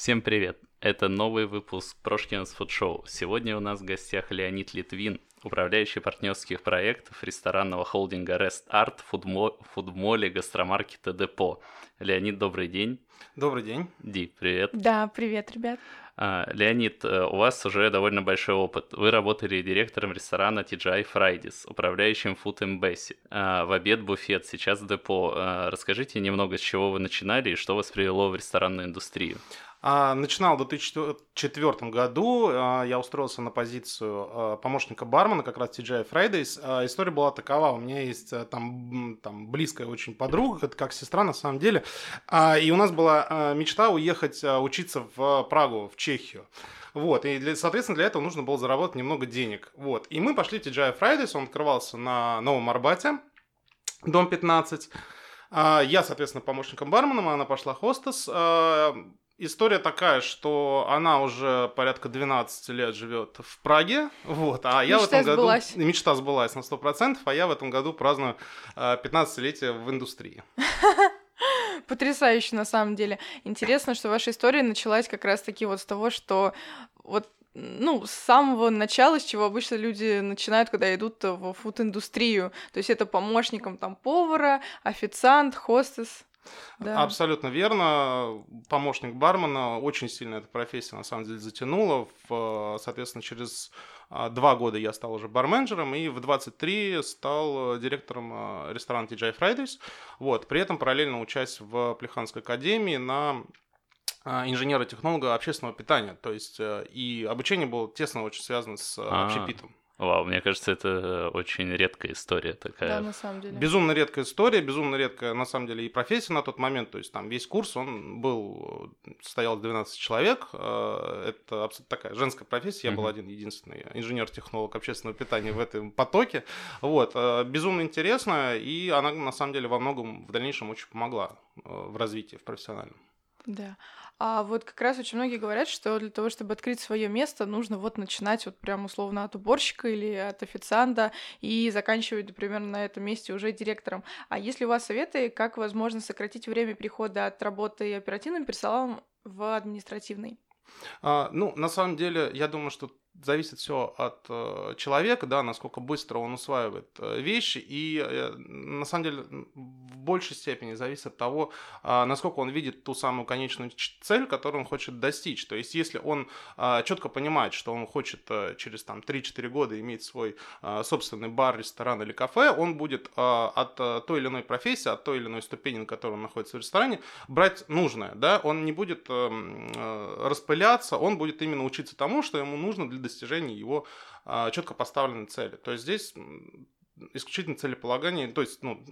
Всем привет! Это новый выпуск Прошкинс Фуд Шоу. Сегодня у нас в гостях Леонид Литвин, управляющий партнерских проектов ресторанного холдинга Rest Art, фудмоле, гастромаркета Депо. Леонид, добрый день. Добрый день. Ди, привет. Да, привет, ребят. А, Леонид, э, у вас уже довольно большой опыт. Вы работали директором ресторана TGI Fridays, управляющим Food Embassy. А, в обед буфет, сейчас депо. А, расскажите немного, с чего вы начинали и что вас привело в ресторанную индустрию. А, начинал в 2004 году, а, я устроился на позицию а, помощника бармена, как раз TGI Fridays. История была такова, у меня есть э, там, там близкая очень подруга, это как сестра на самом деле, и у нас была мечта уехать учиться в Прагу, в Чехию. Вот, и, для, соответственно, для этого нужно было заработать немного денег. Вот, и мы пошли в TGI Fridays, он открывался на Новом Арбате, дом 15. Я, соответственно, помощником бармена, она пошла хостес. История такая, что она уже порядка 12 лет живет в Праге, вот, а я мечта в этом сбылась. году... Мечта сбылась на 100%, а я в этом году праздную 15-летие в индустрии. Потрясающе, на самом деле. Интересно, что ваша история началась как раз-таки вот с того, что вот ну, с самого начала, с чего обычно люди начинают, когда идут в фуд-индустрию. То есть это помощником там повара, официант, хостес. Да. Абсолютно верно. Помощник бармена очень сильно эта профессия на самом деле затянула. В, соответственно, через а, два года я стал уже барменджером и в 23 стал директором а, ресторана TGI Fridays. Вот. При этом параллельно учась в Плеханской академии на а, инженера-технолога общественного питания. То есть э, и обучение было тесно очень связано с общепитом. Вау, мне кажется, это очень редкая история такая. Да, на самом деле. Безумно редкая история, безумно редкая, на самом деле, и профессия на тот момент. То есть там весь курс, он был, состоял из 12 человек. Э, это абсолютно такая женская профессия. Я был один единственный инженер-технолог общественного питания в этом потоке. Вот. Э, безумно интересно, и она, на самом деле, во многом в дальнейшем очень помогла э, в развитии, в профессиональном. Да. А вот как раз очень многие говорят, что для того, чтобы открыть свое место, нужно вот начинать вот прям условно от уборщика или от официанта и заканчивать, например, на этом месте уже директором. А если у вас советы, как возможно сократить время перехода от работы оперативным персоналом в административный? А, ну, на самом деле, я думаю, что зависит все от э, человека, да, насколько быстро он усваивает э, вещи, и э, на самом деле в большей степени зависит от того, э, насколько он видит ту самую конечную цель, которую он хочет достичь. То есть, если он э, четко понимает, что он хочет через там 3-4 года иметь свой э, собственный бар, ресторан или кафе, он будет от той или иной профессии, от той или иной ступени, на которой он находится в ресторане, брать нужное, да, он не будет э, э, распыляться, он будет именно учиться тому, что ему нужно для достижения его а, четко поставленной цели. То есть здесь исключительно целеполагание, то есть ну,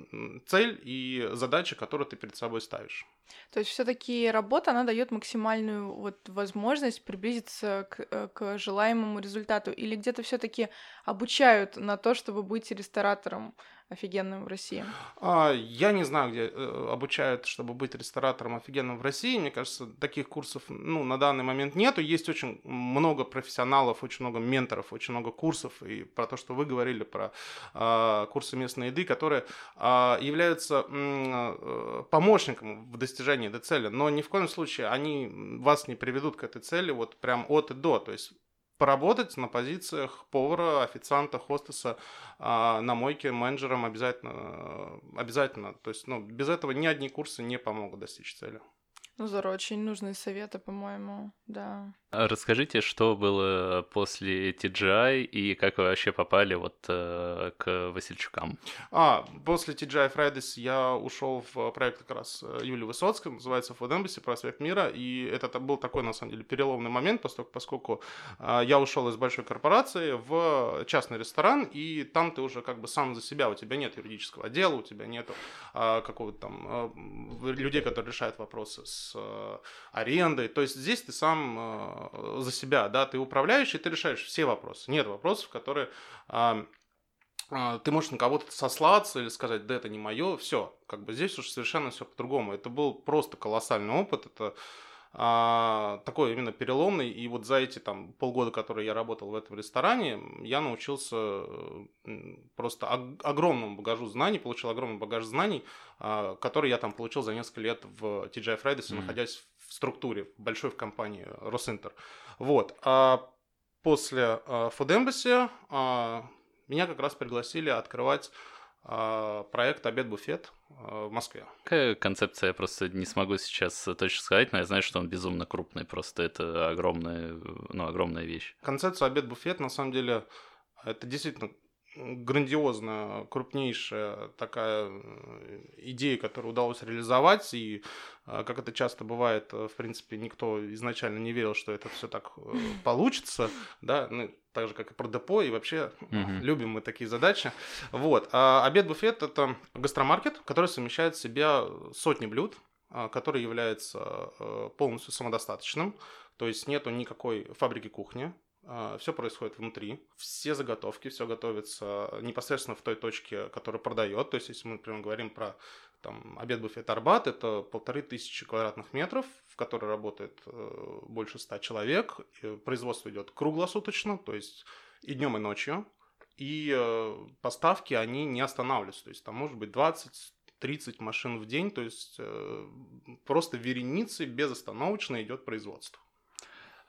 цель и задача, которую ты перед собой ставишь. То есть все-таки работа, она дает максимальную вот возможность приблизиться к, э, к желаемому результату, или где-то все-таки обучают на то, чтобы быть ресторатором офигенным в России? А, я не знаю, где э, обучают, чтобы быть ресторатором офигенным в России. Мне кажется, таких курсов ну, на данный момент нету. Есть очень много профессионалов, очень много менторов, очень много курсов. И про то, что вы говорили, про а, курсы местной еды, которые а, являются а, помощником в достижении этой цели. Но ни в коем случае они вас не приведут к этой цели вот прям от и до. То есть поработать на позициях повара, официанта, хостеса, а на мойке менеджером обязательно, обязательно. То есть, ну, без этого ни одни курсы не помогут достичь цели. Ну, здорово, очень нужные советы, по-моему, да. А расскажите, что было после TGI и как вы вообще попали вот э, к Васильчукам? А, после TGI Fridays я ушел в проект как раз э, Юлии Высоцкой, называется Food Embassy, проспект мира, и это был такой, на самом деле, переломный момент, поскольку, поскольку э, я ушел из большой корпорации в частный ресторан, и там ты уже как бы сам за себя, у тебя нет юридического отдела, у тебя нет э, какого-то там э, людей, которые решают вопросы с э, арендой, то есть здесь ты сам Э, за себя, да, ты управляющий, ты решаешь все вопросы. Нет вопросов, которые а, ты можешь на кого-то сослаться или сказать, да, это не мое, все, как бы здесь уже совершенно все по-другому. Это был просто колоссальный опыт, это а, такой именно переломный. И вот за эти там полгода, которые я работал в этом ресторане, я научился просто огромному багажу знаний, получил огромный багаж знаний, а, который я там получил за несколько лет в TGI Fridays, mm-hmm. находясь в структуре, большой в компании Росинтер. Вот. А после э, Food Embassy э, меня как раз пригласили открывать э, проект «Обед-буфет» э, в Москве. Какая концепция, я просто не смогу сейчас точно сказать, но я знаю, что он безумно крупный, просто это огромная, ну, огромная вещь. Концепция «Обед-буфет» на самом деле это действительно грандиозная, крупнейшая такая э, идея, которую удалось реализовать, и э, как это часто бывает, э, в принципе, никто изначально не верил, что это все так получится, да, ну, так же, как и про депо, и вообще mm-hmm. любим мы такие задачи. Вот. А обед-буфет – это гастромаркет, который совмещает в себе сотни блюд, который является полностью самодостаточным, то есть нету никакой фабрики кухни, а, все происходит внутри, все заготовки, все готовится непосредственно в той точке, которая продает. То есть, если мы, например, говорим про там, обед буфет Арбат, это полторы тысячи квадратных метров, в которой работает э, больше ста человек. Производство идет круглосуточно, то есть и днем, и ночью. И э, поставки, они не останавливаются. То есть там может быть 20 30 машин в день, то есть э, просто вереницей безостановочно идет производство.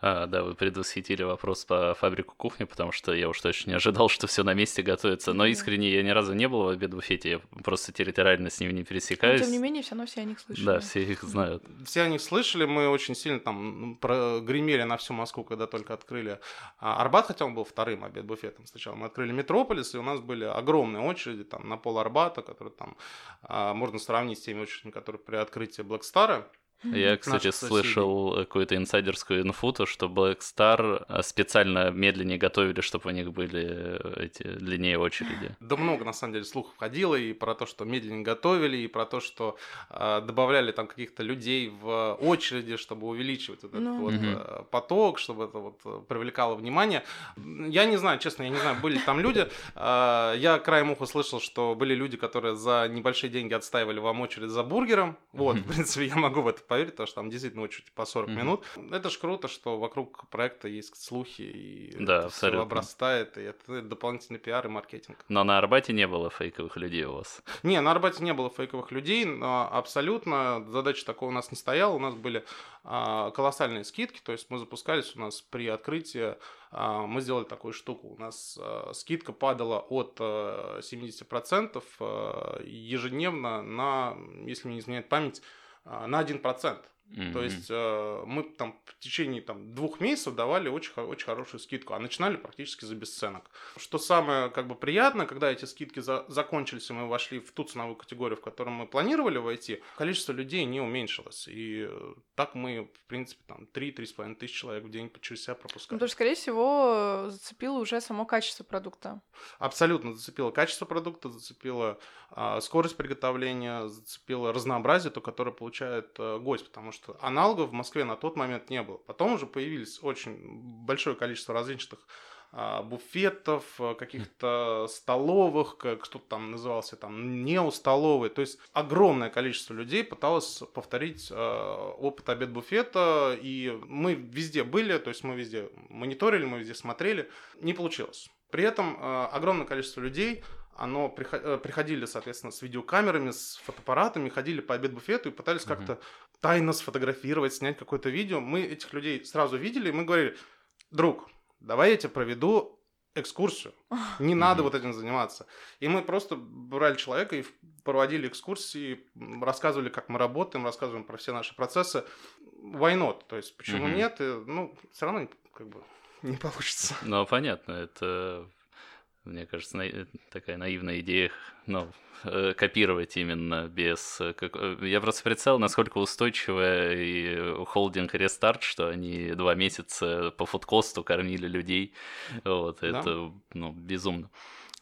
А, да, вы предвосхитили вопрос по фабрику кухни, потому что я уж точно не ожидал, что все на месте готовится. Но искренне я ни разу не был в обед-буфете, я просто территориально с ними не пересекаюсь. Но, тем не менее, все равно все о них слышали. Да, все их знают. Все о них слышали, мы очень сильно там прогремели на всю Москву, когда только открыли а, Арбат, хотя он был вторым обед-буфетом сначала. Мы открыли Метрополис, и у нас были огромные очереди там на пол Арбата, которые там а, можно сравнить с теми очередями, которые при открытии Блэкстара. Я, кстати, слышал какую-то инсайдерскую инфу, то, что Black Star э, специально медленнее готовили, чтобы у них были э, эти длиннее очереди. Да много, на самом деле, слухов ходило и про то, что медленнее готовили, и про то, что э, добавляли там каких-то людей в очереди, чтобы увеличивать вот этот ну. вот mm поток, чтобы это вот привлекало внимание. Я не знаю, честно, я не знаю, были там люди. Э, я краем уха слышал, что были люди, которые за небольшие деньги отстаивали вам очередь за бургером. Вот, в принципе, я могу в это поверить, потому что там действительно очередь по 40 mm-hmm. минут. Это ж круто, что вокруг проекта есть слухи, и да, это все обрастает, и это дополнительный пиар и маркетинг. Но на Арбате не было фейковых людей у вас? Не, на Арбате не было фейковых людей, но абсолютно задача такого у нас не стояла. У нас были а, колоссальные скидки, то есть мы запускались у нас при открытии а, мы сделали такую штуку. У нас а, скидка падала от а, 70% а, ежедневно на, если мне не изменяет память, на 1%. Mm-hmm. То есть э, мы там в течение там, двух месяцев давали очень, очень хорошую скидку, а начинали практически за бесценок. Что самое как бы приятное, когда эти скидки за, закончились, и мы вошли в ту ценовую категорию, в которую мы планировали войти, количество людей не уменьшилось. И э, так мы, в принципе, там 3-3,5 тысяч человек в день через себя пропускали. Ну, потому что, скорее всего, зацепило уже само качество продукта. Абсолютно зацепило качество продукта, зацепило э, скорость приготовления, зацепило разнообразие, то, которое получает э, гость, потому что что аналогов в Москве на тот момент не было. Потом уже появились очень большое количество различных а, буфетов, а, каких-то столовых, как что-то там назывался, там неустоловые. То есть огромное количество людей пыталось повторить а, опыт обед буфета, и мы везде были, то есть мы везде мониторили, мы везде смотрели, не получилось. При этом огромное количество людей оно э, приходили, соответственно, с видеокамерами, с фотоаппаратами, ходили по обед-буфету и пытались uh-huh. как-то тайно сфотографировать, снять какое-то видео. Мы этих людей сразу видели, и мы говорили, друг, давай я тебе проведу экскурсию. Не надо вот этим заниматься. И мы просто брали человека и проводили экскурсии, рассказывали, как мы работаем, рассказываем про все наши процессы. Why not? То есть, почему нет? И, ну, все равно как бы не получится. Ну, понятно, это мне кажется, на... такая наивная идея, ну, э, копировать именно без... Э, как... Э, я просто представил, насколько устойчивая и холдинг Рестарт, что они два месяца по фудкосту кормили людей. Вот, да? это, ну, безумно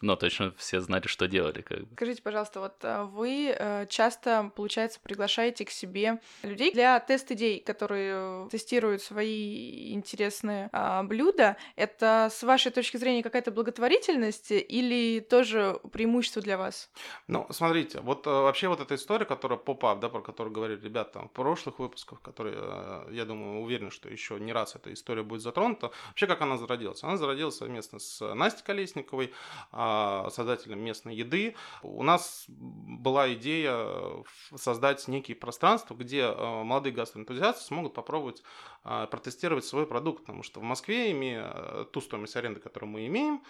но точно все знали, что делали. Как бы. Скажите, пожалуйста, вот э, вы э, часто, получается, приглашаете к себе людей для тест-идей, которые тестируют свои интересные а, блюда. Это, с вашей точки зрения, какая-то благотворительность или тоже преимущество для вас? Ну, смотрите, вот э, вообще вот эта история, которая поп-ап, да, про которую говорили ребята в прошлых выпусках, которые, я думаю, уверен, что еще не раз эта история будет затронута. Вообще, как она зародилась? Она зародилась совместно с Настей Колесниковой, а, создателем местной еды. У нас была идея создать некие пространства, где а, молодые гастроэнтузиасты смогут попробовать а, протестировать свой продукт, потому что в Москве, имея ту стоимость аренды, которую мы имеем,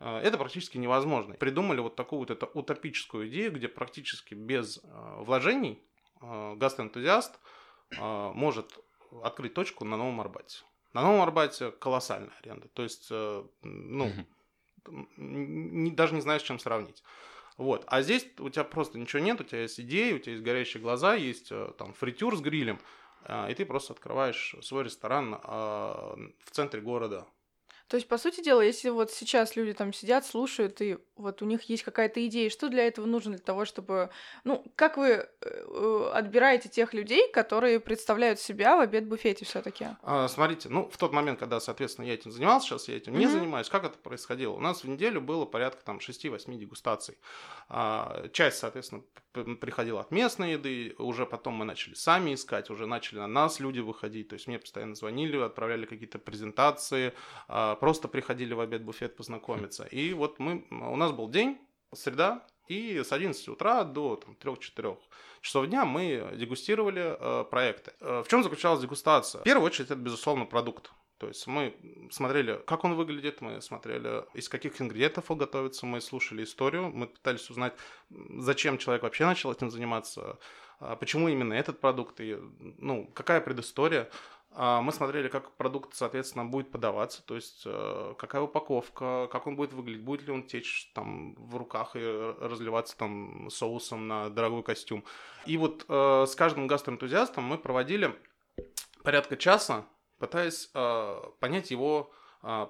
это практически невозможно. Придумали вот такую вот эту утопическую идею, где практически без вложений гастроэнтузиаст может открыть точку на Новом Арбате. На Новом Арбате колоссальная аренда. То есть, э, ну, не, даже не знаешь, с чем сравнить. Вот. А здесь у тебя просто ничего нет, у тебя есть идеи, у тебя есть горящие глаза, есть э, там фритюр с грилем, э, и ты просто открываешь свой ресторан в центре города. То есть, по сути дела, если вот сейчас люди там сидят, слушают, и вот у них есть какая-то идея, что для этого нужно для того, чтобы... Ну, как вы э, э, отбираете тех людей, которые представляют себя в обед-буфете все таки а, Смотрите, ну, в тот момент, когда, соответственно, я этим занимался, сейчас я этим mm-hmm. не занимаюсь, как это происходило? У нас в неделю было порядка там 6-8 дегустаций. А, часть, соответственно, приходила от местной еды, уже потом мы начали сами искать, уже начали на нас люди выходить, то есть мне постоянно звонили, отправляли какие-то презентации, а, просто приходили в обед-буфет познакомиться. И вот мы, у нас был день, среда, и с 11 утра до там, 3-4 часов дня мы дегустировали э, проекты. Э, в чем заключалась дегустация? В первую очередь, это, безусловно, продукт. То есть мы смотрели, как он выглядит, мы смотрели, из каких ингредиентов он готовится, мы слушали историю, мы пытались узнать, зачем человек вообще начал этим заниматься, а почему именно этот продукт, и, ну, какая предыстория. А мы смотрели, как продукт, соответственно, будет подаваться, то есть э, какая упаковка, как он будет выглядеть, будет ли он течь там в руках и разливаться там соусом на дорогой костюм. И вот э, с каждым гастроэнтузиастом мы проводили порядка часа, пытаясь э, понять его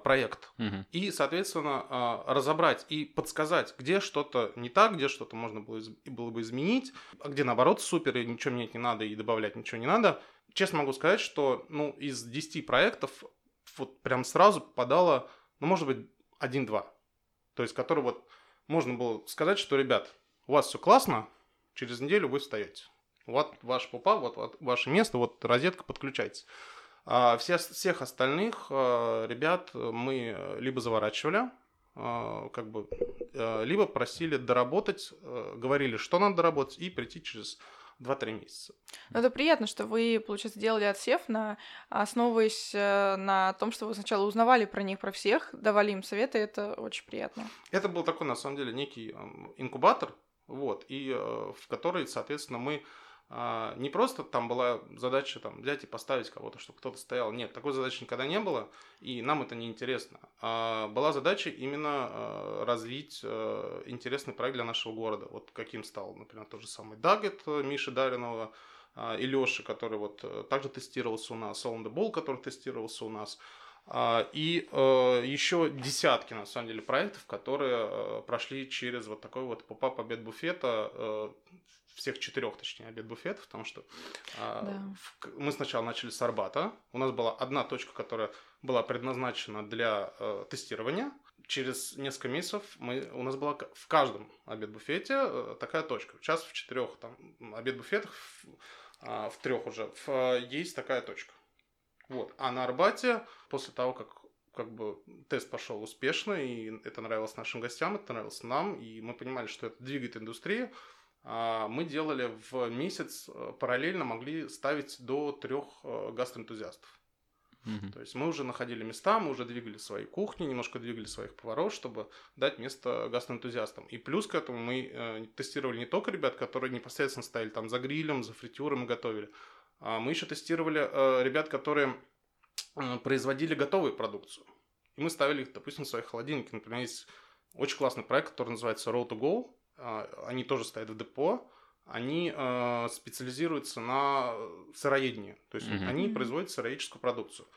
проект. Угу. И, соответственно, разобрать и подсказать, где что-то не так, где что-то можно было, было бы изменить, а где, наоборот, супер, и ничего менять не надо, и добавлять ничего не надо честно могу сказать, что ну, из 10 проектов вот прям сразу попадало, ну, может быть, один-два. То есть, который вот можно было сказать, что, ребят, у вас все классно, через неделю вы встаете. Вот ваш пупа, вот, вот ваше место, вот розетка, подключается. А все, всех остальных а, ребят мы либо заворачивали, а, как бы, а, либо просили доработать, говорили, что надо доработать, и прийти через 2-3 месяца. Ну, это приятно, что вы, получается, сделали отсев, на, основываясь э, на том, что вы сначала узнавали про них, про всех, давали им советы, это очень приятно. Это был такой, на самом деле, некий инкубатор, вот, и э, в который, соответственно, мы а, не просто там была задача там, взять и поставить кого-то, чтобы кто-то стоял. Нет, такой задачи никогда не было, и нам это не интересно. А была задача именно а, развить а, интересный проект для нашего города. Вот каким стал, например, тот же самый Дагет э, Миши Даринова и Лёши, который вот э, также тестировался у нас, the Ball, который тестировался у нас. И э, еще десятки, на самом деле, проектов, которые э, прошли через вот такой вот поп-ап обед буфета э, всех четырех, точнее, обед буфетов, потому что а, да. мы сначала начали с Арбата. У нас была одна точка, которая была предназначена для тестирования. Через несколько месяцев мы, у нас была в каждом обед-буфете такая точка. Сейчас в четырех там обед-буфетах, в, в трех уже в, есть такая точка. Вот. А на Арбате, после того, как как бы тест пошел успешно, и это нравилось нашим гостям, это нравилось нам, и мы понимали, что это двигает индустрию, а, мы делали в месяц э, параллельно могли ставить до трех э, гастроэнтузиастов. Угу. То есть мы уже находили места, мы уже двигали свои кухни, немножко двигали своих поваров, чтобы дать место гастроэнтузиастам. И плюс к этому мы э, тестировали не только ребят, которые непосредственно стояли там за грилем, за фритюром и готовили, мы еще тестировали э, ребят, которые э, производили готовую продукцию. И мы ставили их, допустим, в свои холодильники. Например, есть очень классный проект, который называется Road to Go. А, они тоже стоят в депо, они э, специализируются на сыроедении. То есть mm-hmm. они производят сыроедческую продукцию.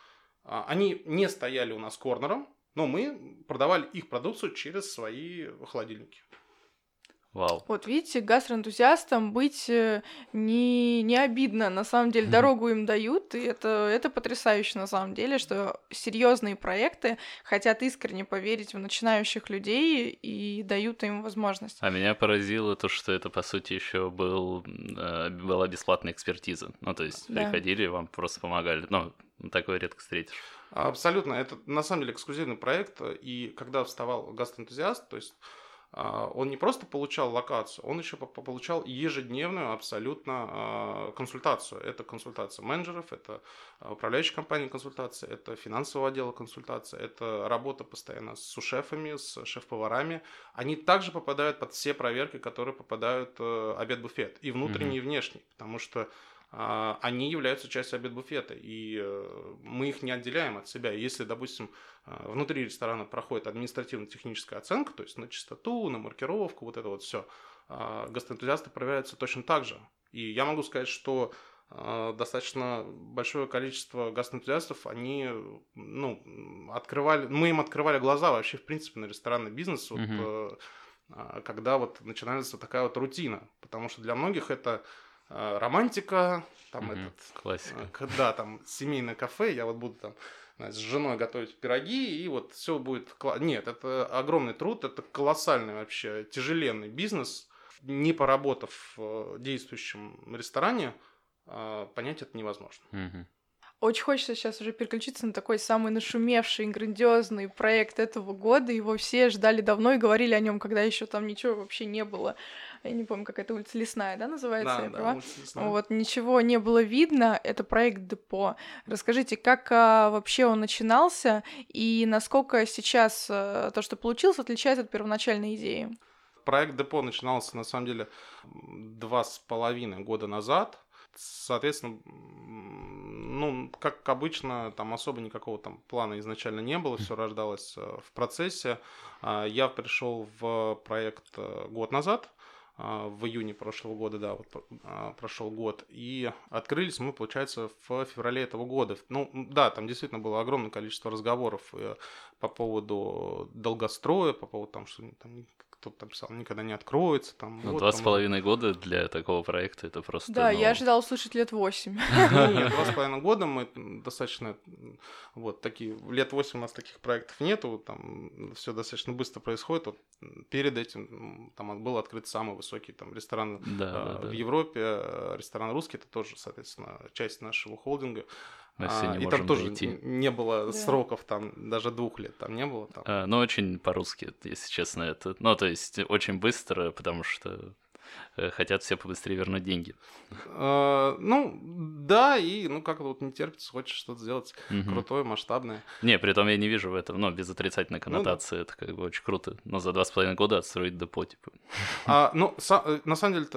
А, они не стояли у нас корнером, но мы продавали их продукцию через свои холодильники. Вау. Вот видите, гастроэнтузиастам быть э, не, не обидно. На самом деле дорогу им дают, и это, это потрясающе на самом деле, что серьезные проекты хотят искренне поверить в начинающих людей и дают им возможность. А меня поразило то, что это, по сути, еще был, э, была бесплатная экспертиза. Ну, то есть Да. приходили, вам просто помогали. Ну, такое редко встретишь. Абсолютно. Это на самом деле эксклюзивный проект. И когда вставал гастроэнтузиаст, то есть он не просто получал локацию, он еще по- по- получал ежедневную абсолютно а, консультацию. Это консультация менеджеров, это а, управляющей компании консультация, это финансового отдела консультация, это работа постоянно с сушефами, с шеф-поварами. Они также попадают под все проверки, которые попадают э, обед-буфет, и внутренний, и внешний, потому что а, они являются частью обед-буфета, и э, мы их не отделяем от себя. Если, допустим, а, внутри ресторана проходит административно-техническая оценка, то есть на чистоту, на маркировку, вот это вот все, гастроэнтузиасты проверяются точно так же. И я могу сказать, что а, достаточно большое количество гастроэнтузиастов, они, ну, открывали, мы им открывали глаза вообще, в принципе, на ресторанный бизнес, вот, а, когда вот начинается такая вот рутина, потому что для многих это а, романтика, там Мгм. этот, Классика. а, когда там семейное кафе, я вот буду там с женой готовить пироги, и вот все будет... Нет, это огромный труд, это колоссальный вообще, тяжеленный бизнес. Не поработав в действующем ресторане, понять это невозможно. Мгм. Очень хочется сейчас уже переключиться на такой самый нашумевший, грандиозный проект этого года. Его все ждали давно и говорили о нем, когда еще там ничего вообще не было. Я не помню, как это улица Лесная, да, называется? я права? лучше не знаю. Вот, ничего не было видно. Это проект Депо. Расскажите, как а, вообще он начинался и насколько сейчас а, то, что получилось, отличается от первоначальной идеи? Проект Депо начинался, на самом деле, два с половиной года назад. Соответственно, ну, как обычно, там особо никакого там плана изначально не было, все рождалось э, в процессе. А, Я пришел в проект э, год назад, а, в июне прошлого года, да, вот а, прошел год, и открылись мы, получается, в феврале этого года. Ну, да, там действительно было огромное количество разговоров э, по поводу долгостроя, по поводу там, что там кто-то писал, никогда не откроется, там. Ну, вот два с половиной года для такого проекта это просто... Да, ну, я ожидала услышать лет восемь. Ну, Нет, два с половиной года мы достаточно, вот такие, лет восемь у нас таких проектов нету, там все достаточно быстро происходит. Вот перед этим там был открыт самый высокий там ресторан Да, э, да, да. в Европе, э, ресторан русский, это тоже, соответственно, часть нашего холдинга. Мы все А, не и там тоже дойти. не было Да. сроков, там даже двух лет там не было. Там. А, Ну, очень по-русски, если честно, это. Ну, то есть, очень быстро, потому что хотят все побыстрее вернуть деньги. Э, Ну, да, и ну как вот не терпится, хочешь что-то сделать крутое, масштабное. Не, при этом я не вижу в этом, ну, без отрицательной да. коннотации, это как бы очень круто. Но за два с половиной года отстроить депо, типа. А, ну, э, на самом деле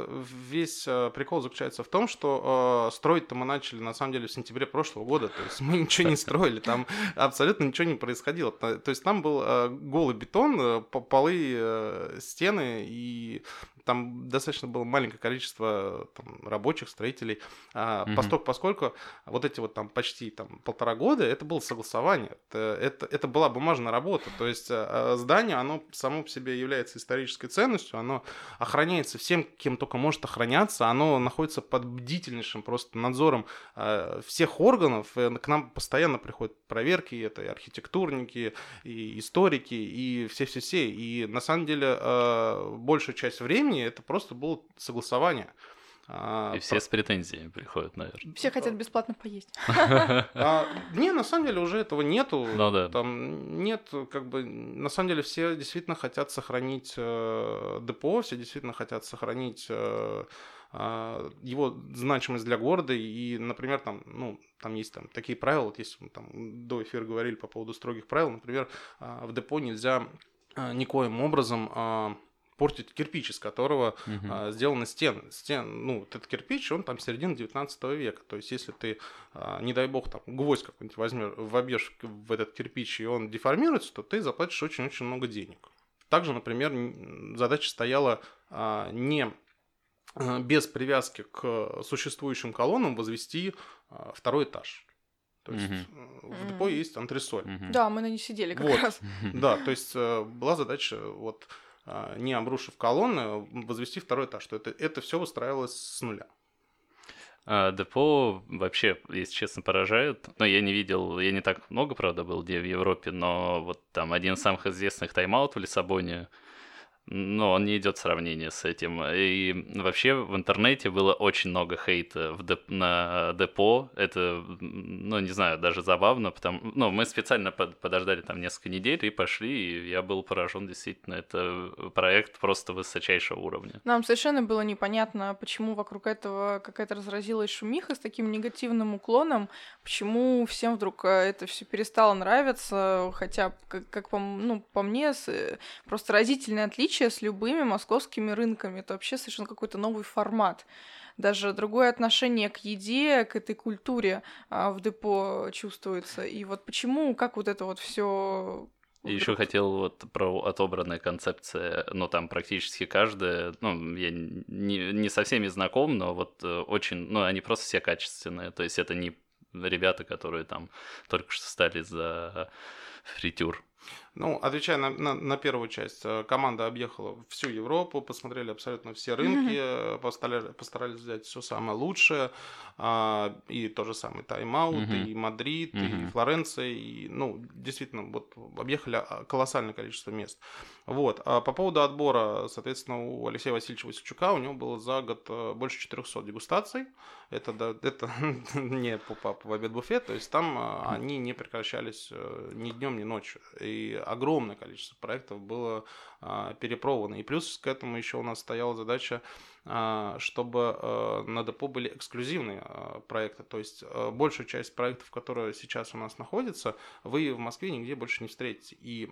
весь э, прикол заключается в том, что э, строить-то мы начали на самом деле в сентябре прошлого года. То есть мы ничего не строили, там абсолютно ничего не происходило. То есть там был э, голый бетон, э, по- полы, э, стены, и там достаточно было маленькое количество там, рабочих, строителей. А, Мгм. постольку- поскольку вот эти вот там почти там полтора года, это было согласование, это, это, это была бумажная работа. То есть э, здание, оно само по себе является исторической ценностью, оно охраняется всем, кем только может охраняться, оно находится под бдительнейшим просто надзором э, всех органов, к нам постоянно приходят проверки, это и архитектурники, и историки, и все-все-все, и на самом деле э, большая часть времени это просто было согласование. А, И все с претензиями приходят, наверное. Все хотят бесплатно поесть. А, не, на самом деле уже этого нету. Ну да. Там нет, как бы, на самом деле все действительно хотят сохранить э, депо, все действительно хотят сохранить э, а, его значимость для города. И, например, там, ну, там есть там такие правила, вот если мы там до эфира говорили по поводу строгих правил, например, а, в депо нельзя а, никоим образом а, портить кирпич, из которого Мгм. а, сделаны стены. Стен, ну, вот этот кирпич, он там середина 19 века. То есть, если ты, а, не дай бог, там гвоздь какой-нибудь возьмешь, вобьешь в этот кирпич, и он деформируется, то ты заплатишь очень-очень много денег. Также, например, задача стояла а, не а, без привязки к существующим колоннам возвести а, второй этаж. То есть э, в депо есть антресоль. Мгм. Да, мы на ней сидели как Вот. раз. Да, то есть э, была задача вот не обрушив колонны, возвести второй этаж. Что это, это все выстраивалось с нуля. А, депо вообще, если честно, поражает. Но я не видел, я не так много, правда, был где в Европе, но вот там один из самых известных тайм-аут в Лиссабоне, но он не идет сравнение с этим. И вообще в интернете было очень много хейта в деп- на депо. Это, ну, не знаю, даже забавно, потому ну, мы специально под- подождали там несколько недель и пошли, и я был поражен действительно. Это проект просто высочайшего уровня. Нам совершенно было непонятно, почему вокруг этого какая-то разразилась шумиха с таким негативным уклоном, почему всем вдруг э, это все перестало нравиться, хотя, как, как по, ну, по мне, с, просто разительное отличие отличие с любыми московскими рынками. Это вообще совершенно какой-то новый формат. Даже другое отношение к еде, к этой культуре а, в депо чувствуется. И вот почему, как вот это вот все и еще хотел вот про отобранная концепция, ну там практически каждая, ну я не, не со всеми знаком, но вот э, очень, ну они просто все качественные, то есть это не ребята, которые там только что стали за фритюр. Ну, отвечая на, на, на первую часть, э, команда объехала всю Европу, посмотрели абсолютно все рынки, mm-hmm. постарались, постарались взять все самое лучшее, а, и то же самое Time Out, мгм. и Мадрид, мгм. и Флоренция, и, ну, действительно, вот объехали а, колоссальное количество мест. Вот. А по поводу отбора, соответственно, у Алексея Васильевича Васильчука у него было за год э, больше 400 дегустаций. Это, да, это не по в обед буфет, то есть там они не прекращались ни днем, ни ночью. И огромное количество проектов было а, перепробовано. И плюс к этому еще у нас стояла задача чтобы э, на депо были эксклюзивные а, проекты. То есть э, большую часть проектов, которые сейчас у нас находятся, вы в Москве нигде больше не встретите. И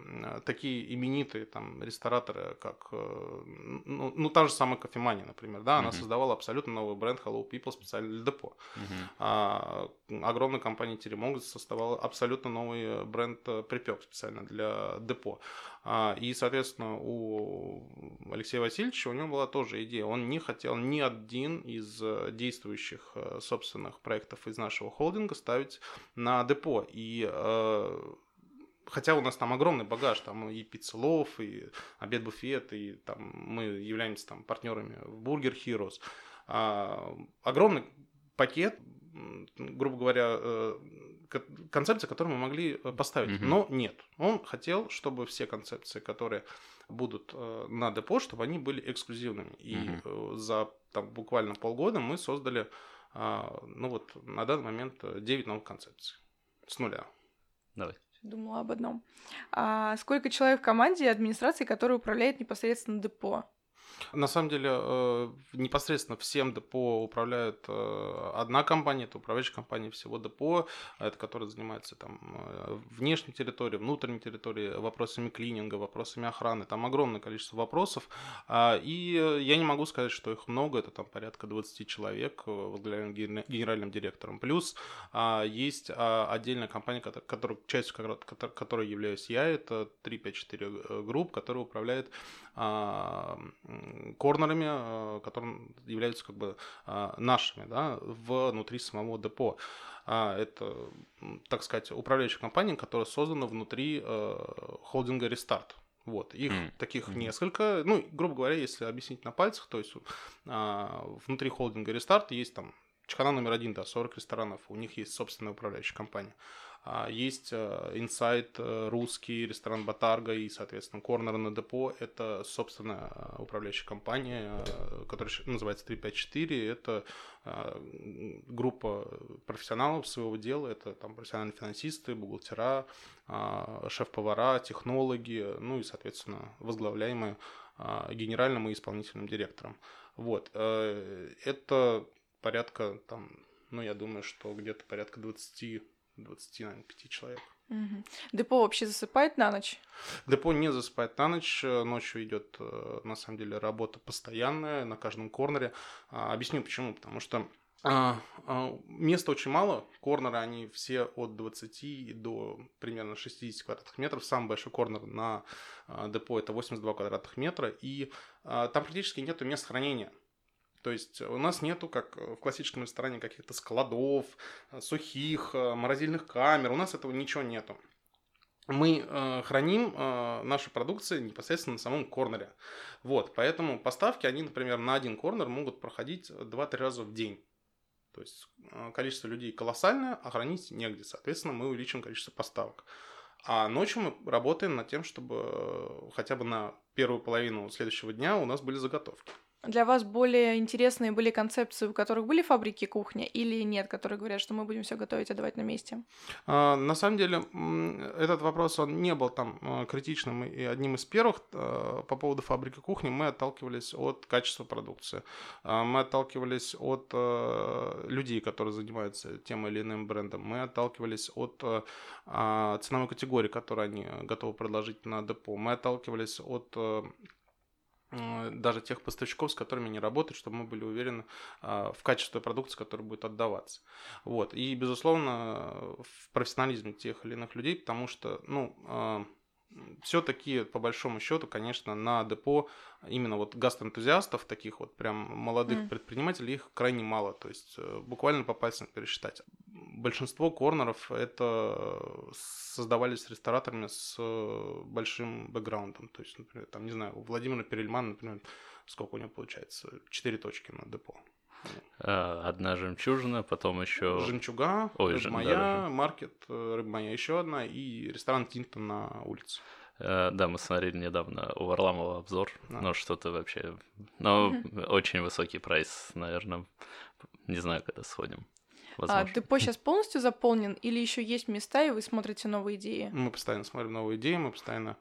такие именитые там рестораторы, как э, ну, ну та же самая кофемания, например, да, она mm-hmm. создавала абсолютно новый бренд Hello People специально для депо. Mm-hmm. А, огромная компания Теремок создавала абсолютно новый бренд Припек специально для депо. А, и, соответственно, у Алексея Васильевича у него была тоже идея. Он не хотел ни один из э, действующих э, собственных проектов из нашего холдинга ставить на депо. И э, хотя у нас там огромный багаж, там и пиццелов, и обед-буфет, и там мы являемся там партнерами в Burger Heroes, а, огромный пакет, грубо говоря, концепции, которые мы могли поставить. Mm-hmm. Но нет. Он хотел, чтобы все концепции, которые будут э, на депо, чтобы они были эксклюзивными. И угу. за там, буквально полгода мы создали, а, ну вот на данный момент 9 новых концепций с нуля. Давай. Думала об одном. А сколько человек в команде и администрации, которая управляет непосредственно депо? На самом деле, э, непосредственно всем депо управляет э, одна компания, это управляющая компания всего депо, это которая занимается там э, внешней территорией, внутренней территорией, вопросами клининга, вопросами охраны. Там огромное количество вопросов. А, и я не могу сказать, что их много, это там порядка 20 человек, возглавляем генеральным директором. Плюс а, есть а, отдельная компания, которая, частью которой являюсь я, это 354 групп, которая управляет корнерами, э, которые являются как бы э, нашими, да, внутри самого депо. А это, так сказать, управляющая компания, которая создана внутри э, холдинга Restart. Вот, их mm. таких mm. несколько. Ну, грубо говоря, если объяснить на пальцах, то есть а, внутри холдинга Restart есть там чехана номер один, да, 40 ресторанов, у них есть собственная управляющая компания. А, есть Инсайт, э, э, русский, ресторан Батарга и, соответственно, Корнер на депо. Это, собственно, управляющая компания, э, которая называется 354. Это группа профессионалов своего дела. Это там профессиональные финансисты, бухгалтера, шеф-повара, технологи, ну и, соответственно, возглавляемые генеральным и исполнительным директором. Вот. Это порядка там, ну, я думаю, что где-то порядка 20 20, наверное, 5 человек. Угу. Депо вообще засыпает на ночь? Депо не засыпает на ночь. Ночью идет, э, на самом деле, работа постоянная на каждом корнере. А, объясню почему. Потому что а, а, места очень мало. Корнеры, они все от 20 до примерно 60 квадратных метров. Самый большой корнер на депо это 82 квадратных метра. И там практически нет мест хранения. То есть у нас нету, как в классическом ресторане, каких-то складов, сухих, морозильных камер. У нас этого ничего нету. мы э, храним э, нашу продукцию непосредственно на самом корнере. Вот, поэтому поставки, они, например, на один корнер могут проходить 2-3 раза в день. То есть э, количество людей колоссальное, а хранить негде. Соответственно, мы увеличим количество поставок. А ночью мы работаем над тем, чтобы э, хотя бы на первую половину следующего дня у нас были заготовки. Для вас более интересные были концепции, у которых были фабрики кухни, или нет, которые говорят, что мы будем все готовить, отдавать на месте? А, на самом деле, этот вопрос, он не был там а, критичным и одним из первых а, по поводу фабрики кухни. Мы отталкивались от качества продукции. Мы отталкивались от людей, которые занимаются тем или иным брендом. Мы отталкивались от ценовой категории, которую они готовы предложить на депо. Мы отталкивались от Э, даже тех поставщиков, с которыми не работают, чтобы мы были уверены а, в качестве продукции, которая будет отдаваться. Вот. И, безусловно, в профессионализме тех или иных людей, потому что, ну, а, все-таки, по большому счету, конечно, на депо именно вот гастроэнтузиастов, таких вот прям молодых mm. предпринимателей, их крайне мало. То есть э, буквально по пальцам пересчитать. Большинство корнеров это создавались рестораторами с э, большим бэкграундом. То есть, например, там, не знаю, у Владимира Перельмана, например, сколько у него получается? Четыре точки на депо. А, одна жемчужина, потом еще... Жемчуга, Ой, рыба моя, да, маркет, э, рыба моя еще одна и ресторан Тинта на улице. Uh, да, мы смотрели недавно у Варламова обзор, а. но что-то вообще... Ну, очень высокий прайс, наверное. Не знаю, когда сходим. А возможно. А депо сейчас полностью заполнен или еще есть места, и вы смотрите новые идеи? Мы постоянно смотрим новые идеи, мы постоянно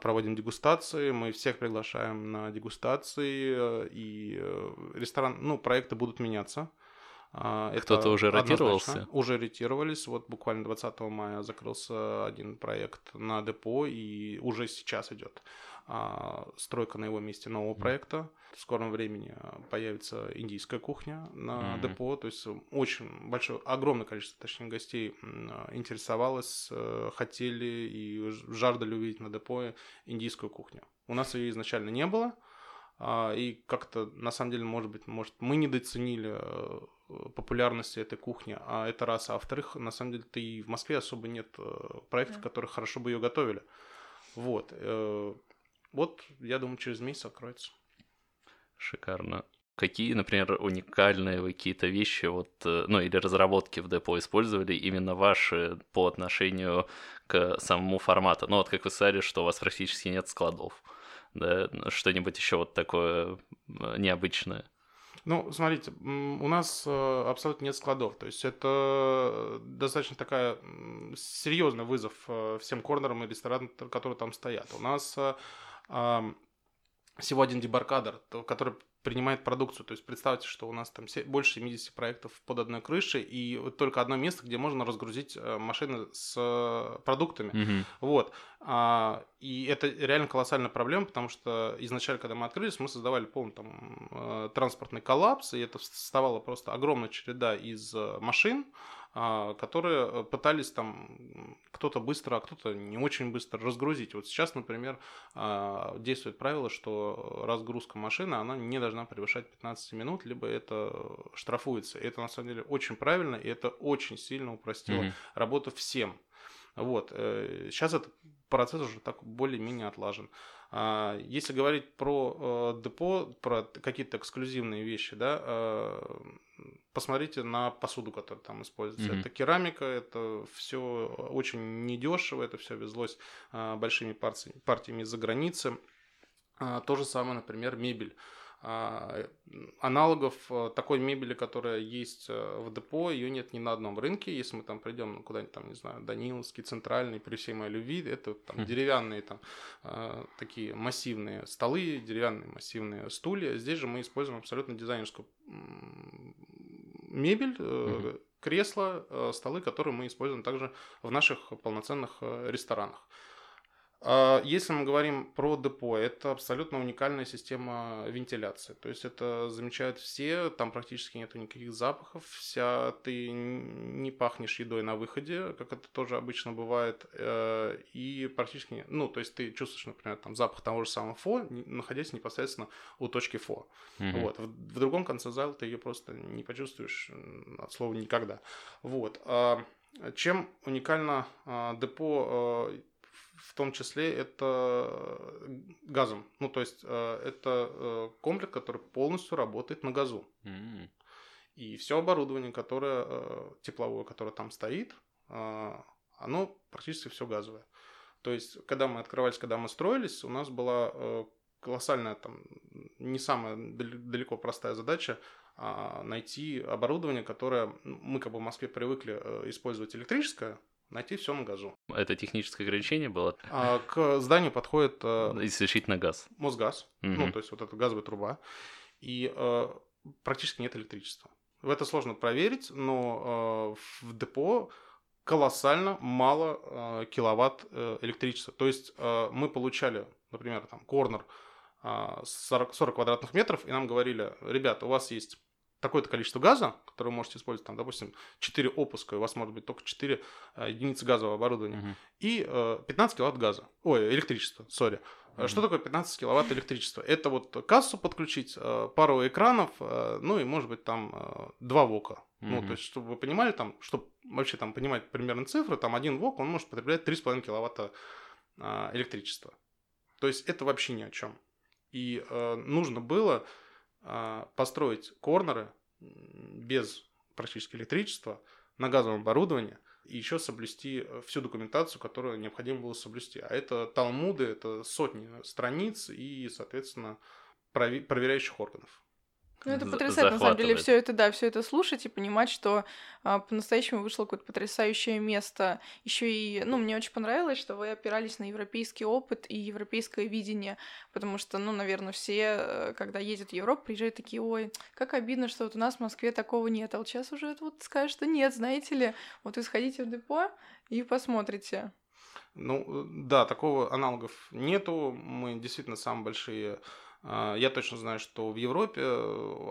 проводим дегустации, мы всех приглашаем на дегустации, э, и э, ресторан, ну, проекты будут меняться. А, Кто-то уже ротировался? Уже ротировались. Вот буквально 20 мая закрылся один проект на депо, и уже сейчас идет а, стройка на его месте нового проекта. В скором времени появится индийская кухня на mm-hmm. депо. То есть очень большое, огромное количество, точнее, гостей интересовалось, э, хотели и жаждали увидеть на депо индийскую кухню. У нас ее изначально не было. А, и как-то, на самом деле, может быть, может, мы недооценили э, популярности этой кухни, а это раз. А во-вторых, на самом деле, ты и в Москве особо нет э, проектов, да. которые хорошо бы ее готовили. Вот. Вот, я думаю, через месяц откроется. Шикарно. Какие, например, уникальные какие-то вещи, вот, э, ну, или разработки в депо использовали именно ваши по отношению к самому формату? Ну, вот как вы сказали, что у вас практически нет складов, да, что-нибудь еще вот такое необычное? Ну, смотрите, у нас э, абсолютно нет складов. То есть это достаточно такая серьезный вызов э, всем корнерам и ресторанам, которые там стоят. У нас всего один дебаркадер, который принимает продукцию. То есть представьте, что у нас там больше 70 проектов под одной крышей, и вот только одно место, где можно разгрузить э, машины с э, продуктами. Mm-hmm. Вот. А, и это реально колоссальная проблема, потому что изначально, когда мы открылись, мы создавали полный там э, транспортный коллапс, и это вставала просто огромная череда из машин, которые э, пытались там кто-то быстро, а кто-то не очень быстро разгрузить. Вот сейчас, например, а, действует правило, что разгрузка машины, она не должна превышать 15 минут, либо это штрафуется. И это на самом деле очень правильно, и это очень сильно упростило mm-hmm. работу всем. Вот. Сейчас э, этот процесс уже так более-менее отлажен. А, если говорить про э, депо, про какие-то эксклюзивные вещи, да, посмотрите на посуду, которая там используется. Mm-hmm. Это керамика, это все очень недешево, это все везлось большими партиями из-за границы. А, то же самое, например, мебель. А, аналогов э, такой мебели, которая есть э, в депо, ее нет ни на одном рынке. Если мы там придем куда-нибудь там, не знаю, Даниловский, Центральный, при всей моей любви, это там хм. деревянные там э, такие массивные столы, деревянные массивные стулья. Здесь же мы используем абсолютно дизайнерскую мебель, кресла, столы, которые мы используем также в наших полноценных ресторанах. А, если мы говорим про депо, это абсолютно уникальная система вентиляции. То есть это замечают все, там практически нет никаких запахов, вся ты не пахнешь едой на выходе, как это тоже обычно бывает, э, и практически, ну, то есть ты чувствуешь, например, там запах того же самого фо, находясь непосредственно у точки фо. Mm-hmm. Вот. В, в другом конце зала ты ее просто не почувствуешь от слова никогда. Вот. А, Чем уникально э, депо в том числе это газом. Ну, то есть э, это э, комплекс, который полностью работает на газу. Mm. И все оборудование, которое э, тепловое, которое там стоит, э, оно практически все газовое. То есть, когда мы открывались, когда мы строились, у нас была э, колоссальная, там, не самая далеко простая задача а найти оборудование, которое мы как бы в Москве привыкли э, использовать электрическое, найти все на газу. Это техническое ограничение было? А, к зданию подходит... Э, Исключительно газ? Мосгаз, угу. ну, то есть вот эта газовая труба, и э, практически нет электричества. В это сложно проверить, но э, в депо колоссально мало э, киловатт э, электричества. То есть э, мы получали, например, там корнер 40, а, 40 квадратных метров, и нам говорили, ребята, у вас есть такое-то количество газа, которое вы можете использовать, там, допустим, 4 опуска, у вас может быть только 4 э, единицы газового оборудования, угу. и э, 15 киловатт газа, ой, электричества, сори. Угу. Что такое 15 киловатт электричества? Это вот кассу подключить, э, пару экранов, э, ну и, может быть, там э, два вока. Угу. Ну, то есть, чтобы вы понимали, там, чтобы вообще там понимать примерно цифры, там один вок, он может потреблять 3,5 киловатта э, электричества. То есть, это вообще ни о чем. И э, нужно было э, построить корнеры без практически электричества на газовом оборудовании и еще соблюсти э, всю документацию, которую необходимо было соблюсти. А это талмуды, это сотни страниц и, соответственно, проверяющих органов. Ну, это потрясает, на самом деле, все это, да, все это слушать и понимать, что а, по-настоящему вышло какое-то потрясающее место. Еще и, ну, мне очень понравилось, что вы опирались на европейский опыт и европейское видение, потому что, ну, наверное, все, э, когда ездят в Европу, приезжают такие, ой, как обидно, что вот у нас в Москве такого нет, а вот сейчас уже вот скажут, что нет, знаете ли, вот вы сходите в депо и посмотрите. Ну, э, да, такого аналогов нету. Мы действительно самые большие я точно знаю, что в Европе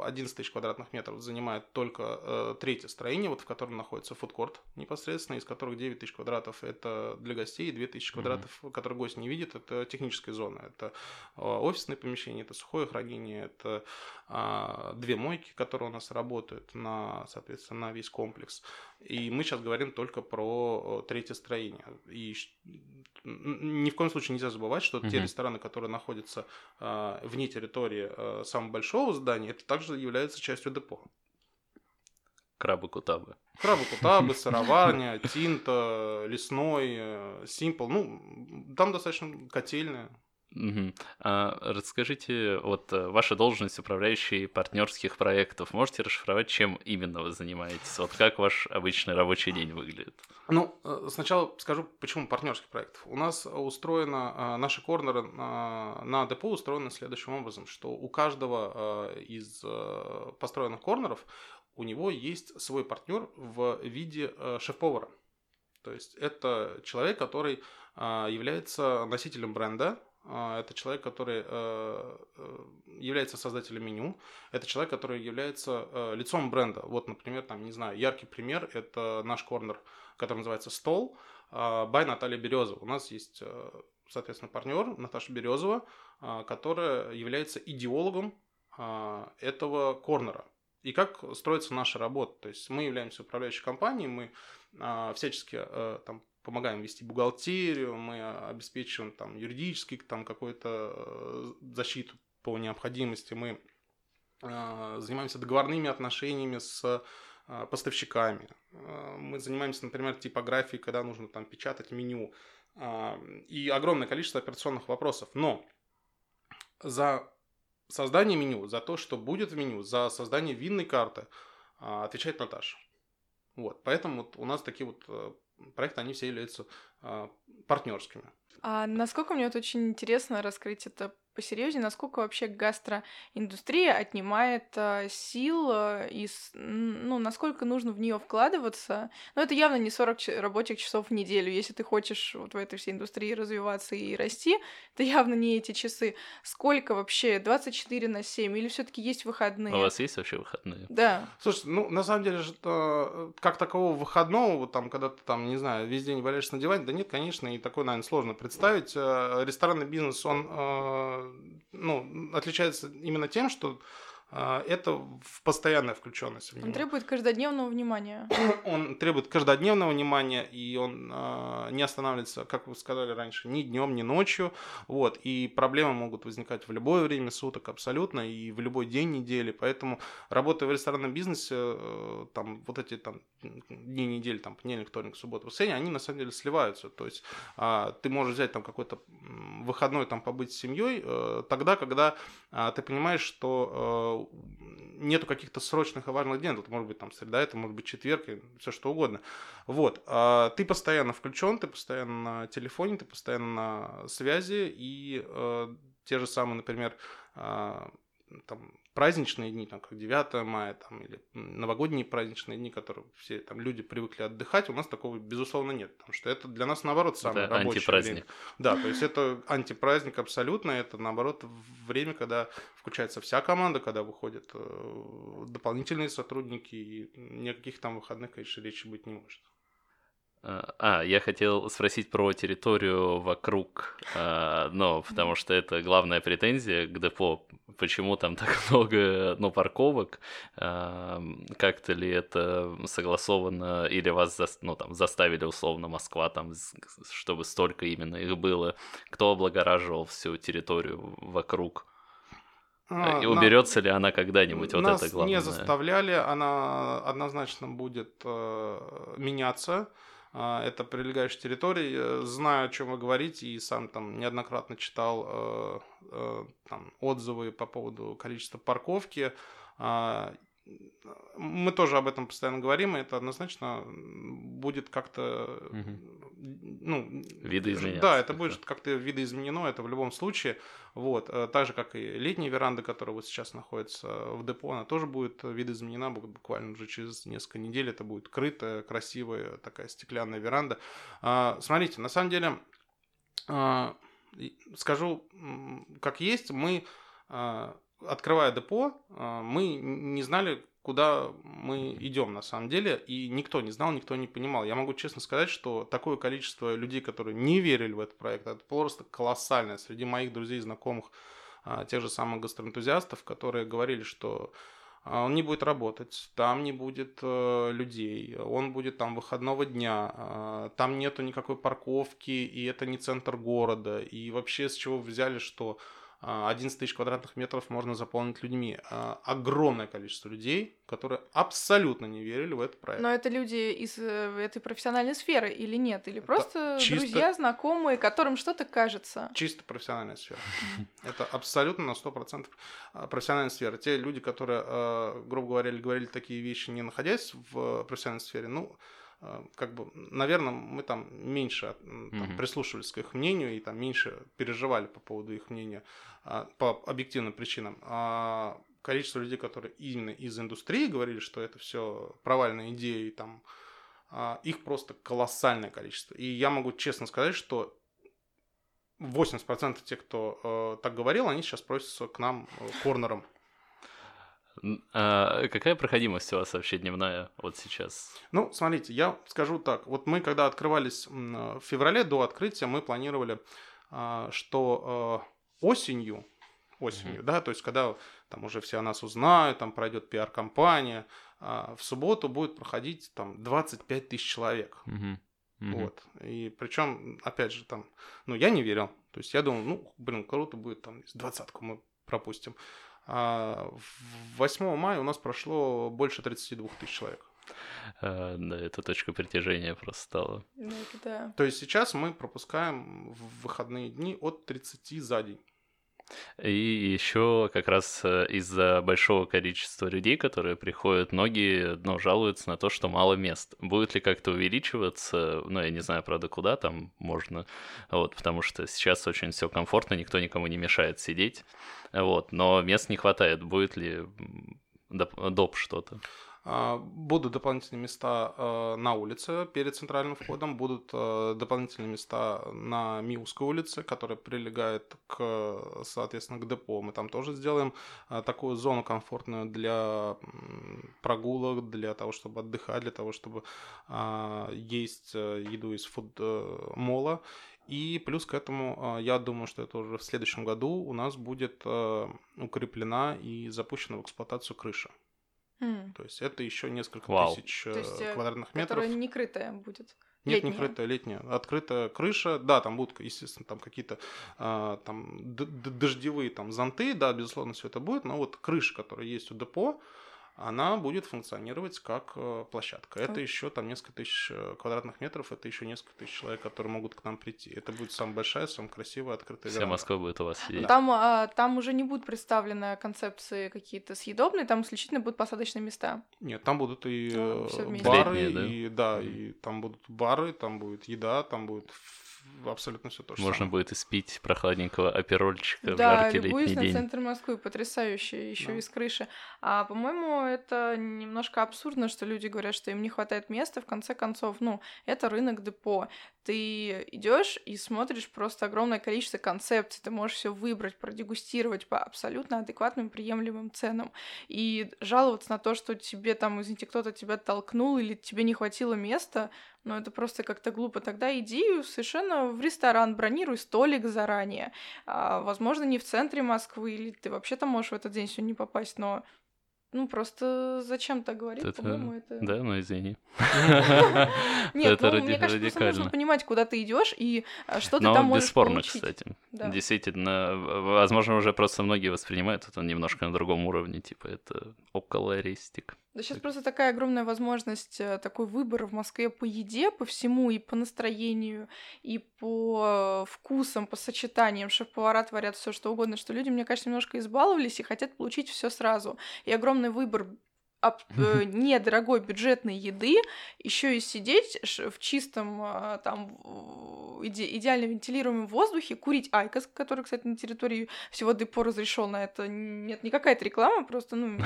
11 э, тысяч квадратных метров занимает только э, третье строение, вот в котором находится фудкорт непосредственно, из которых 9 тысяч квадратов это для гостей, и 2 тысячи квадратов, mm-hmm. которые гость не видит, это техническая зона. Это э, офисные помещения, это сухое хранение, это э, две мойки, которые у нас работают на, соответственно, на весь комплекс. И мы сейчас говорим только про третье строение. И ни в коем случае нельзя забывать, что mm-hmm. те рестораны, которые находятся э, вне территории э, самого большого здания, это также является частью депо. Крабы-кутабы. Крабы-кутабы, сыроварня, тинта, лесной, симпл. Ну, там достаточно котельная. Угу. А расскажите, вот э, ваша должность управляющей партнерских проектов, можете расшифровать, чем именно вы занимаетесь? Вот как ваш обычный рабочий день выглядит? Ну, э, сначала скажу, почему партнерских проектов. У нас устроено, э, наши корнеры на депо устроены следующим образом, что у каждого из построенных корнеров у него есть свой партнер в виде шеф-повара. То есть это человек, который является носителем бренда, а, это человек, который э, э, является создателем меню. Это человек, который является э, лицом бренда. Вот, например, там, не знаю, яркий пример – это наш корнер, который называется «Стол» by Наталья Березова. У нас есть, соответственно, партнер Наташа Березова, которая является идеологом этого корнера. И как строится наша работа? То есть мы являемся управляющей компанией, мы всячески там, помогаем вести бухгалтерию, мы обеспечиваем там юридически там какую-то э, защиту по необходимости, мы э, занимаемся договорными отношениями с э, поставщиками. Мы занимаемся, например, типографией, когда нужно там печатать меню. И огромное количество операционных вопросов. Но за создание меню, за то, что будет в меню, за создание винной карты отвечает Наташа. Вот, поэтому вот у нас такие вот проекты, они все являются а, партнерскими. А насколько мне вот очень интересно раскрыть это посерьезнее, насколько вообще гастроиндустрия отнимает э, сил э, и, ну, насколько нужно в нее вкладываться. Но это явно не 40 рабочих часов в неделю. Если ты хочешь вот в этой всей индустрии развиваться и расти, это явно не эти часы. Сколько вообще? 24 на 7? Или все таки есть выходные? А у вас есть вообще выходные? Да. Слушай, ну, на самом деле же э, как такового выходного, вот там, когда ты там, не знаю, весь день валяешься на диване, да нет, конечно, и такое, наверное, сложно представить. Ресторанный бизнес, он ну, отличается именно тем, что это в постоянная включенность. Он требует каждодневного внимания. Он требует каждодневного внимания, и он э, не останавливается, как вы сказали раньше, ни днем, ни ночью. Вот, и проблемы могут возникать в любое время суток абсолютно, и в любой день недели. Поэтому, работая в ресторанном бизнесе, э, там вот эти там, дни недели, там понедельник, вторник, суббота, воскресенье, они на самом деле сливаются. То есть э, ты можешь взять там какой-то выходной, там побыть с семьей, э, тогда, когда э, ты понимаешь, что нету каких-то срочных и важных дней, это может быть там среда, это может быть четверг, все что угодно. Вот, а ты постоянно включен, ты постоянно на телефоне, ты постоянно на связи, и э, те же самые, например, э, там, праздничные дни, там, как 9 мая, там, или новогодние праздничные дни, которые все там люди привыкли отдыхать, у нас такого, безусловно, нет, потому что это для нас, наоборот, самое это рабочее антипраздник. время. Да, то есть это антипраздник абсолютно, это, наоборот, время, когда включается вся команда, когда выходят э, дополнительные сотрудники, и никаких там выходных, конечно, речи быть не может. А, я хотел спросить про территорию вокруг, а, но потому что это главная претензия к депо. Почему там так много, ну, парковок? А, как-то ли это согласовано или вас, ну, там, заставили условно Москва там, чтобы столько именно их было? Кто облагораживал всю территорию вокруг? И уберется на... ли она когда-нибудь? Вот Нас это главное. не заставляли, она однозначно будет э, меняться. А, это прилегающая территория. Знаю, о чем вы говорите, и сам там неоднократно читал э, э, там, отзывы по поводу количества парковки. Мы тоже об этом постоянно говорим, и это однозначно будет как-то угу. ну видоизменяться. Да, это будет как-то видоизменено, это в любом случае. Вот, э, так же как и летняя веранда, которая вот сейчас находится в депо, она тоже будет видоизменена буквально уже через несколько недель. Это будет крытая, красивая такая стеклянная веранда. А, смотрите, на самом деле а, скажу как есть, мы а, открывая депо, а, мы не знали, куда мы идем на самом деле, и никто не знал, никто не понимал. Я могу честно сказать, что такое количество людей, которые не верили в этот проект, это просто колоссальное. Среди моих друзей и знакомых, а, тех же самых гастроэнтузиастов, которые говорили, что а, он не будет работать, там не будет э, людей, он будет там выходного дня, там нету никакой парковки, и это не центр города, и вообще с чего взяли, что 11 тысяч квадратных метров можно заполнить людьми. А, огромное количество людей, которые абсолютно не верили в этот проект. Но это люди из э, этой профессиональной сферы или нет? Или просто чисто... друзья, знакомые, которым что-то кажется? Чисто профессиональная сфера. Это абсолютно на 100% а, профессиональная сфера. Те люди, которые, а, грубо говоря, говорили такие вещи, не находясь в профессиональной сфере, ну, а, как бы, наверное, мы там меньше там, mm-hmm. прислушивались к их мнению и там меньше переживали по поводу их мнения а, по объективным причинам. А количество людей, которые именно из индустрии говорили, что это все провальные идеи, там, а, их просто колоссальное количество. И я могу честно сказать, что 80% тех, кто э, так говорил, они сейчас просятся к нам э, корнером. А какая проходимость у вас вообще дневная вот сейчас? Ну, смотрите, я скажу так. Вот мы, когда открывались в феврале до открытия, мы планировали, а, что а, осенью, осенью, mm-hmm. да, то есть когда там уже все о нас узнают, там пройдет пиар-компания, а, в субботу будет проходить там 25 тысяч человек. Mm-hmm. Mm-hmm. Вот. И причем, опять же, там, ну, я не верил. То есть я думал, ну, блин, круто будет, там, двадцатку мы пропустим. А 8 мая у нас прошло больше 32 тысяч человек. А, да, это точка притяжения просто стала. Ну, да. То есть сейчас мы пропускаем в выходные дни от 30 за день. И еще как раз э, из-за большого количества людей, которые приходят, многие ну, жалуются на то, что мало мест. Будет ли как-то увеличиваться? Ну, я не знаю, правда, куда там можно. Вот, потому что сейчас очень все комфортно, никто никому не мешает сидеть. Вот, но мест не хватает. Будет ли доп, доп что-то? А, будут дополнительные места а, на улице перед центральным входом, будут а, дополнительные места на Миусской улице, которая прилегает к, соответственно, к депо. Мы там тоже сделаем такую зону комфортную для прогулок, для того, чтобы отдыхать, для того, чтобы есть э, еду из фуд-мола. Э, И плюс к этому, я думаю, что это уже в следующем году у нас будет э, укреплена и запущена в эксплуатацию крыша. Mm. То есть это еще несколько Вау. тысяч То есть, э, квадратных метров. Которая не крытая будет. Нет, летняя. не крытая, летняя. Открытая крыша, да, там будут, естественно, там какие-то а, там дождевые там зонты, да, безусловно, все это будет, но вот крыша, которая есть у депо, она будет функционировать как э, площадка. Это еще там несколько тысяч э, квадратных метров, это еще несколько тысяч человек, которые могут к нам прийти. Это будет самая большая, самая красивая, открытая Вся. Москва будет у вас сидеть. Там, а, там уже не будут представлены концепции какие-то съедобные, там исключительно будут посадочные места. Нет, там будут и ну, бары, Летние, да? и да, и там будут бары, там будет еда, там будет абсолютно все то же Можно самое. будет испить прохладненького оперольчика да, в жаркий летний день. на центр Москвы, потрясающий, еще да. из крыши. А, по-моему, это немножко абсурдно, что люди говорят, что им не хватает места. В конце концов, ну, это рынок депо. Ты идешь и смотришь просто огромное количество концепций. Ты можешь все выбрать, продегустировать по абсолютно адекватным, приемлемым ценам. И жаловаться на то, что тебе там, извините, кто-то тебя толкнул или тебе не хватило места, ну, это просто как-то глупо. Тогда иди совершенно в ресторан, бронируй столик заранее. А, возможно, не в центре Москвы, или ты вообще там можешь в этот день сегодня не попасть, но ну, просто зачем так говорить, это... по-моему, это... Да, ну извини. Нет, это ну, мне кажется, просто нужно понимать, куда ты идешь и а, что ты там можешь бесспорно, кстати. Действительно, возможно, уже просто многие воспринимают это немножко на другом уровне, типа это около рестик. Да сейчас просто такая огромная возможность, э, такой выбор в Москве по еде, по всему, и по настроению, и по вкусам, по сочетаниям. Шеф-повара творят все что угодно, что люди, мне кажется, немножко избаловались и хотят получить все сразу. И огромный выбор об, э, недорогой бюджетной еды, еще и сидеть в чистом э, там иде, идеально вентилируемом воздухе, курить IQOS, который, кстати, на территории всего депо разрешил на это. Нет, не какая-то реклама, просто, ну...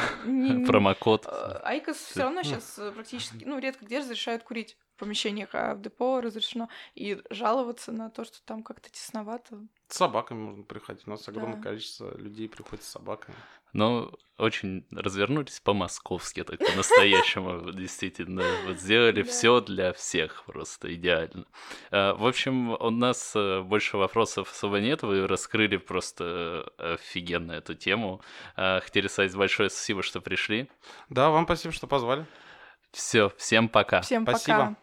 Промокод. Э, IQOS все равно сейчас э, практически, ну, редко где разрешают курить в помещениях, а в депо разрешено. И жаловаться на то, что там как-то тесновато. С собаками можно приходить. У нас огромное да. количество людей приходит с собаками. Ну, очень развернулись по-московски, так по-настоящему, действительно. Вот сделали все для всех просто идеально. А, в общем, у нас э, больше вопросов особо нет. Вы раскрыли просто офигенно эту тему. А, хотели сказать большое спасибо, что пришли. Да, вам спасибо, что позвали. Все, всем пока. Всем пока. Спасибо.